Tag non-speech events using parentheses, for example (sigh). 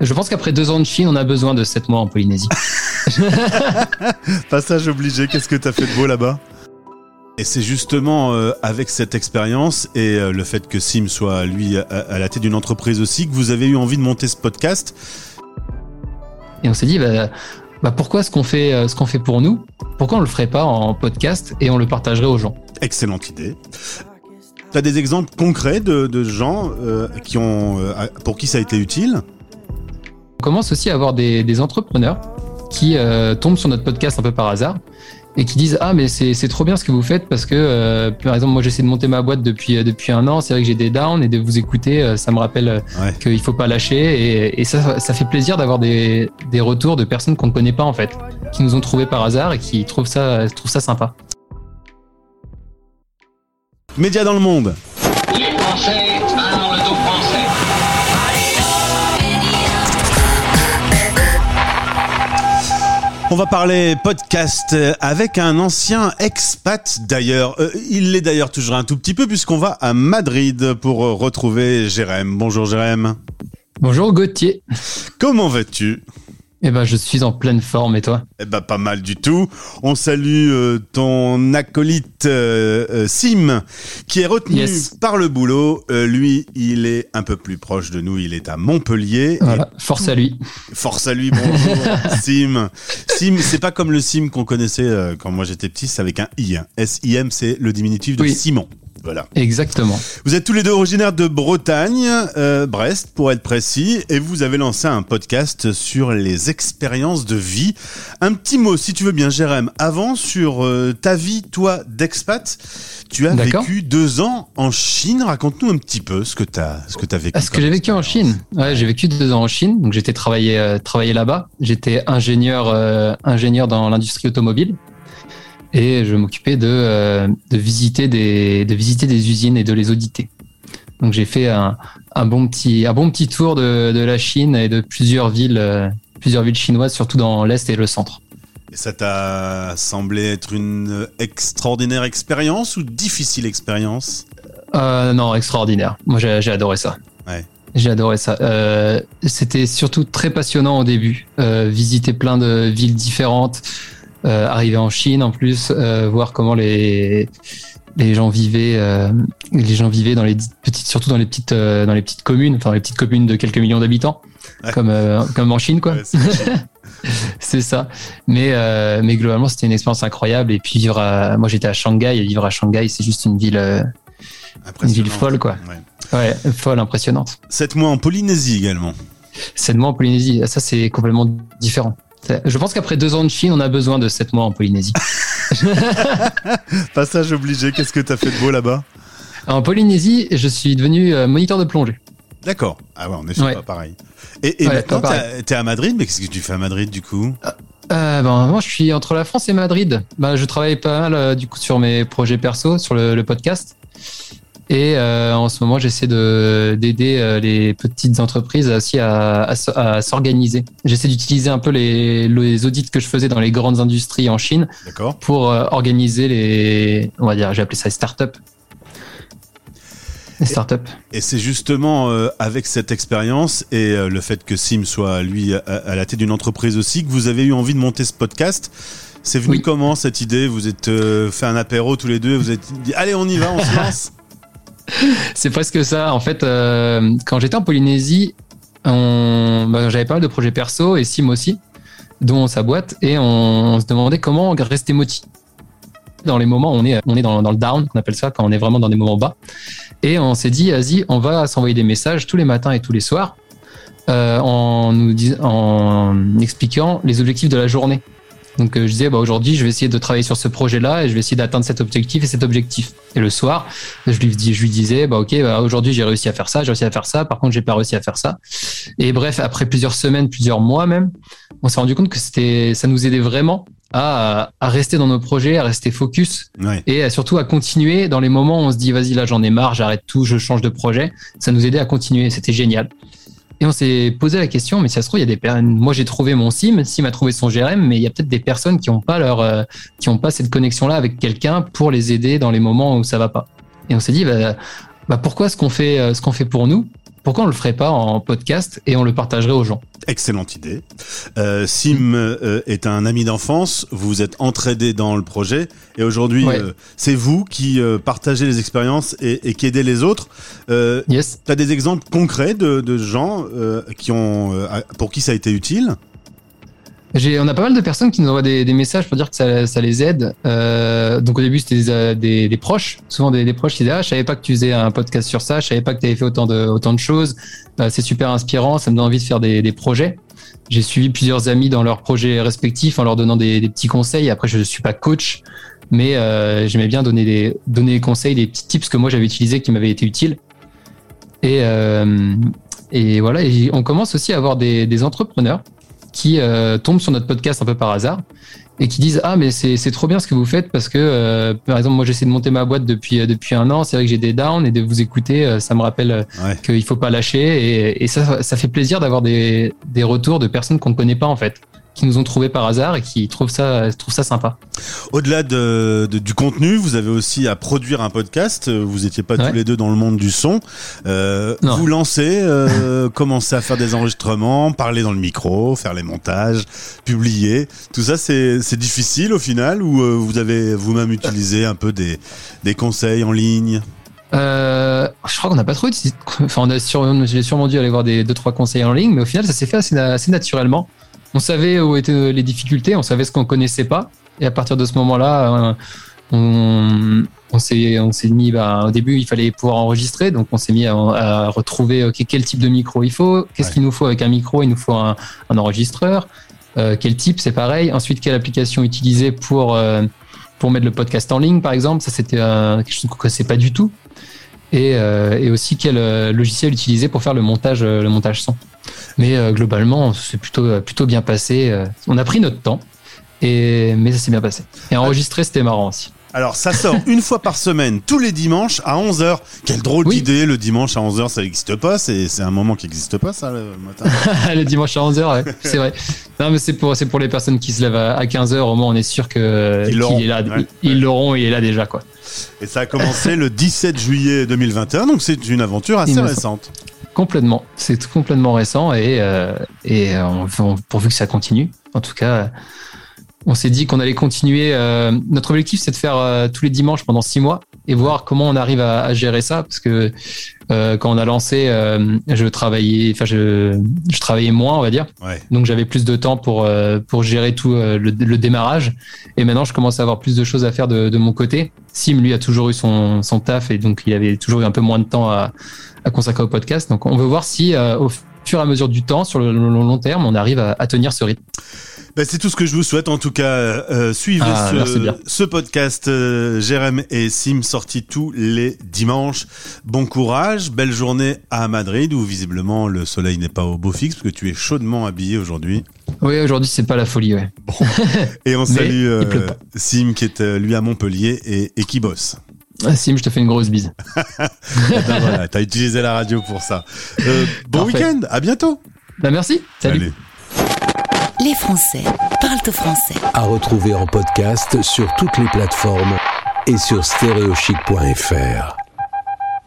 Je pense qu'après deux ans de Chine, on a besoin de sept mois en Polynésie. (laughs) Passage obligé, qu'est-ce que t'as fait de beau là-bas? Et c'est justement euh, avec cette expérience et euh, le fait que Sim soit lui à, la tête d'une entreprise aussi que vous avez eu envie de monter ce podcast? Et on s'est dit, bah, bah pourquoi ce qu'on fait, euh, ce qu'on fait pour nous, pourquoi on le ferait pas en podcast et on le partagerait aux gens? Excellente idée. Tu as des exemples concrets de, de gens qui ont, pour qui ça a été utile? On commence aussi à avoir des, des entrepreneurs qui tombent sur notre podcast un peu par hasard et qui disent ah mais c'est trop bien ce que vous faites parce que euh, par exemple moi j'essaie de monter ma boîte depuis euh, depuis un an c'est vrai que j'ai des downs et de vous écouter euh, ça me rappelle qu'il faut pas lâcher et, et ça ça fait plaisir d'avoir des, des retours de personnes qu'on ne connaît pas en fait qui nous ont trouvé par hasard et qui trouvent ça trouvent ça sympa. Média dans le monde. Les Français On va parler podcast avec un ancien expat d'ailleurs. Euh, il l'est d'ailleurs toujours un tout petit peu puisqu'on va à Madrid pour retrouver Jérém. Bonjour Jérém. Bonjour Gauthier. Comment vas-tu? Eh ben, je suis en pleine forme et toi? Eh ben, pas mal du tout. On salue euh, ton acolyte euh, euh, Sim, qui est retenu par le boulot. lui, il est un peu plus proche de nous. Il est à Montpellier. Voilà. Force à lui. Force à lui. Bonjour, (laughs) Sim. Sim, c'est pas comme le Sim qu'on connaissait quand moi j'étais petit. C'est avec un i. Hein. S I M, c'est le diminutif de Simon. Voilà. Exactement. Vous êtes tous les deux originaires de Bretagne, euh, Brest pour être précis, et vous avez lancé un podcast sur les expériences de vie. Un petit mot, si tu veux bien, Jérém, avant sur euh, ta vie, toi, d'expat. Tu as vécu deux ans en Chine. Raconte-nous un petit peu ce que tu as, ce que as vécu. Ce que j'ai vécu en Chine? Ouais, j'ai vécu deux ans en Chine. Donc j'étais travaillé, euh, travaillé là-bas. J'étais ingénieur, ingénieur dans l'industrie automobile et je m'occupais de, euh, de, visiter des, de visiter des usines et de les auditer. Donc j'ai fait un, un, bon petit, un bon petit tour de, de la Chine et de plusieurs villes, euh, plusieurs villes chinoises, surtout dans l'Est et le centre. Et ça t'a semblé être une extraordinaire expérience ou difficile expérience? Euh, Non, extraordinaire. Moi j'ai adoré ça. Ouais. J'ai adoré ça. Euh, C'était surtout très passionnant au début. Visiter plein de villes différentes, euh, arriver en Chine en plus, euh, voir comment les les gens vivaient euh, les gens vivaient dans les petites surtout dans les petites dans les petites communes enfin les petites communes de quelques millions d'habitants comme comme en Chine quoi. (laughs) C'est ça. Mais mais globalement c'était une expérience incroyable. Et puis vivre à, moi j'étais à Shanghai. Et vivre à Shanghai c'est juste une ville une ville folle quoi. Ouais. folle impressionnante. Sept mois en Polynésie également. Sept mois en Polynésie. Ça c'est complètement différent je pense qu'après deux ans de Chine, on a besoin de sept mois en Polynésie. (laughs) Passage obligé, qu'est-ce que tu as fait de beau là-bas? En Polynésie, je suis devenu euh, moniteur de plongée. D'accord. Ah ouais, on est pas pareil. Et, maintenant, tu es à Madrid, mais qu'est-ce que tu fais à Madrid du coup? Euh, euh, ben, moi, je suis entre la France et Madrid. Ben, je travaille pas mal du coup sur mes projets perso, sur le podcast. Et euh, en ce moment, j'essaie de d'aider euh, les petites entreprises aussi à, à, s'organiser. J'essaie d'utiliser un peu les, les audits que je faisais dans les grandes industries en Chine pour euh, organiser les, on va dire, j'ai appelé ça les startups. Les startups. Et, et c'est justement avec cette expérience et le fait que Sim soit lui à, la tête d'une entreprise aussi que vous avez eu envie de monter ce podcast. C'est venu comment cette idée? Vous êtes fait un apéro tous les deux, vous êtes dit allez on y va, on se lance. (laughs) c'est presque ça. En fait, euh, quand j'étais en Polynésie, bah, j'avais pas mal de projets perso et Sim aussi, dont sa boîte, et on, se demandait comment rester motivé dans les moments où on est, on est dans, le down, on appelle ça, quand on est vraiment dans des moments bas. Et on s'est dit, vas-y, on va s'envoyer des messages tous les matins et tous les soirs euh, en, nous en expliquant les objectifs de la journée. Donc euh, je disais, bah, aujourd'hui, je vais essayer de travailler sur ce projet-là et je vais essayer d'atteindre cet objectif et cet objectif. Et le soir, je lui, dis, je lui disais, bah, ok, bah, aujourd'hui, j'ai réussi à faire ça, j'ai réussi à faire ça. Par contre, j'ai pas réussi à faire ça. Et bref, après plusieurs semaines, plusieurs mois même, on s'est rendu compte que c'était, ça nous aidait vraiment à, à, rester dans nos projets, à rester focus et surtout à continuer dans les moments où on se dit, vas-y, là, j'en ai marre, j'arrête tout, je change de projet. Ça nous aidait à continuer. C'était génial. Et on s'est posé la question, mais ça se trouve, il y a des personnes. Moi, j'ai trouvé mon SIM, SIM a trouvé son GRM, mais il y a peut-être des personnes qui n'ont pas leur, euh, qui pas cette connexion-là avec quelqu'un pour les aider dans les moments où ça va pas. Et on s'est dit, bah, bah pourquoi ce qu'on fait, euh, ce qu'on fait pour nous, pourquoi on le ferait pas en podcast et on le partagerait aux gens Excellente idée. Euh, Sim euh, est un ami d'enfance. Vous êtes entraidé dans le projet et aujourd'hui, Ouais. euh, c'est vous qui partagez les expériences et, et qui aidez les autres. Yes. T'as des exemples concrets de, de gens qui ont, pour qui ça a été utile? On a pas mal de personnes qui nous envoient des, messages pour dire que ça, les aide. Euh, donc au début c'était des, euh, proches, souvent des, proches qui disaient ah je savais pas que tu faisais un podcast sur ça, je savais pas que tu avais fait autant de choses. Euh, c'est super inspirant, ça me donne envie de faire des, projets. J'ai suivi plusieurs amis dans leurs projets respectifs en leur donnant des, petits conseils. Après je suis pas coach, mais j'aimais bien donner des conseils, des petits tips que moi j'avais utilisés qui m'avaient été utiles. Et voilà, on commence aussi à avoir des entrepreneurs qui euh, tombent sur notre podcast un peu par hasard et qui disent ah mais c'est c'est trop bien ce que vous faites parce que euh, par exemple moi j'essaie de monter ma boîte depuis euh, depuis un an. C'est vrai que j'ai des downs et de vous écouter euh, ça me rappelle Ouais. qu'il faut pas lâcher. Et, et ça ça fait plaisir d'avoir des des retours de personnes qu'on ne connaît pas en fait qui nous ont trouvé par hasard et qui trouvent ça trouvent ça sympa Au-delà de, de- du contenu, vous avez aussi à produire un podcast. Vous étiez pas Ouais. tous les deux dans le monde du son. Euh, vous lancez, euh, (laughs) commencez à faire des enregistrements, parler dans le micro, faire les montages, publier. Tout ça, c'est c'est difficile au final ou euh, vous avez vous-même utilisé un peu des, des conseils en ligne? Euh, je crois qu'on n'a pas trop. Enfin, on a sûrement, j'ai sûrement dû aller voir des deux trois conseils en ligne, mais au final, ça s'est fait assez, assez naturellement. On savait où étaient les difficultés, on savait ce qu'on connaissait pas, et à partir de ce moment-là, euh, on, on s'est on s'est mis. Bah, au début, il fallait pouvoir enregistrer, donc on s'est mis à, à retrouver quel type de micro il faut, qu'est-ce Ouais. qu'il nous faut avec un micro, il nous faut un, un enregistreur, euh, quel type, c'est pareil. Ensuite, quelle application utiliser pour euh, pour mettre le podcast en ligne, par exemple. Ça, c'était euh, quelque chose qu'on connaissait pas du tout et, euh, et aussi quel euh, logiciel utiliser pour faire le montage, euh, le montage son. Mais globalement, c'est plutôt, plutôt bien passé. On a pris notre temps, et, mais ça s'est bien passé. Et enregistrer, c'était marrant aussi. Alors, ça sort une fois par semaine, tous les dimanches à 11h. Quelle drôle Oui. d'idée, le dimanche à 11h, ça n'existe pas. C'est c'est un moment qui n'existe pas, ça, le matin. (laughs) le dimanche à 11h, ouais, c'est vrai. Non, mais c'est pour, c'est pour les personnes qui se lèvent à, 15h, au moins on est sûr que, Ils qu'il l'auront, est là. ouais, Ils ouais. l'auront, il est là déjà, quoi. Et ça a commencé le 17 juillet 2021, donc c'est une aventure assez récente. Complètement. C'est complètement récent et, euh, et euh, on, on- pourvu que ça continue. En tout cas, on s'est dit qu'on allait continuer. euh, notre objectif, c'est de faire euh, tous les dimanches pendant six mois et voir comment on arrive à, à gérer ça. Parce que euh, quand on a lancé, euh, je travaillais, enfin, je, je travaillais moins, on va dire. Ouais. Donc j'avais plus de temps pour euh, pour gérer tout euh, le, le démarrage. Et maintenant, je commence à avoir plus de choses à faire de, de mon côté. Sim, lui, a toujours eu son, son taf et donc il avait toujours eu un peu moins de temps à, à consacrer au podcast. Donc on veut voir si euh, au fur et à mesure du temps, sur le, le long terme, on arrive à, à tenir ce rythme. Ben, c'est tout ce que je vous souhaite. En tout cas, euh, suivez Ah, ce, podcast euh, Jérém et Sim sorti tous les dimanches. Bon courage, belle journée à Madrid où visiblement le soleil n'est pas au beau fixe parce que tu es chaudement habillé aujourd'hui. Oui, aujourd'hui, c'est pas la folie, ouais. Et on (laughs) salue euh. Sim qui est euh, lui à Montpellier et, et qui bosse. Ah, Sim, je te fais une grosse bise. (laughs) Eh ben voilà, t'as utilisé la radio pour ça. Euh, bon week-end, à bientôt. Bah, merci. Salut. Allez. Les Français parlent français. à retrouver en podcast sur toutes les plateformes et sur stéréochic.fr.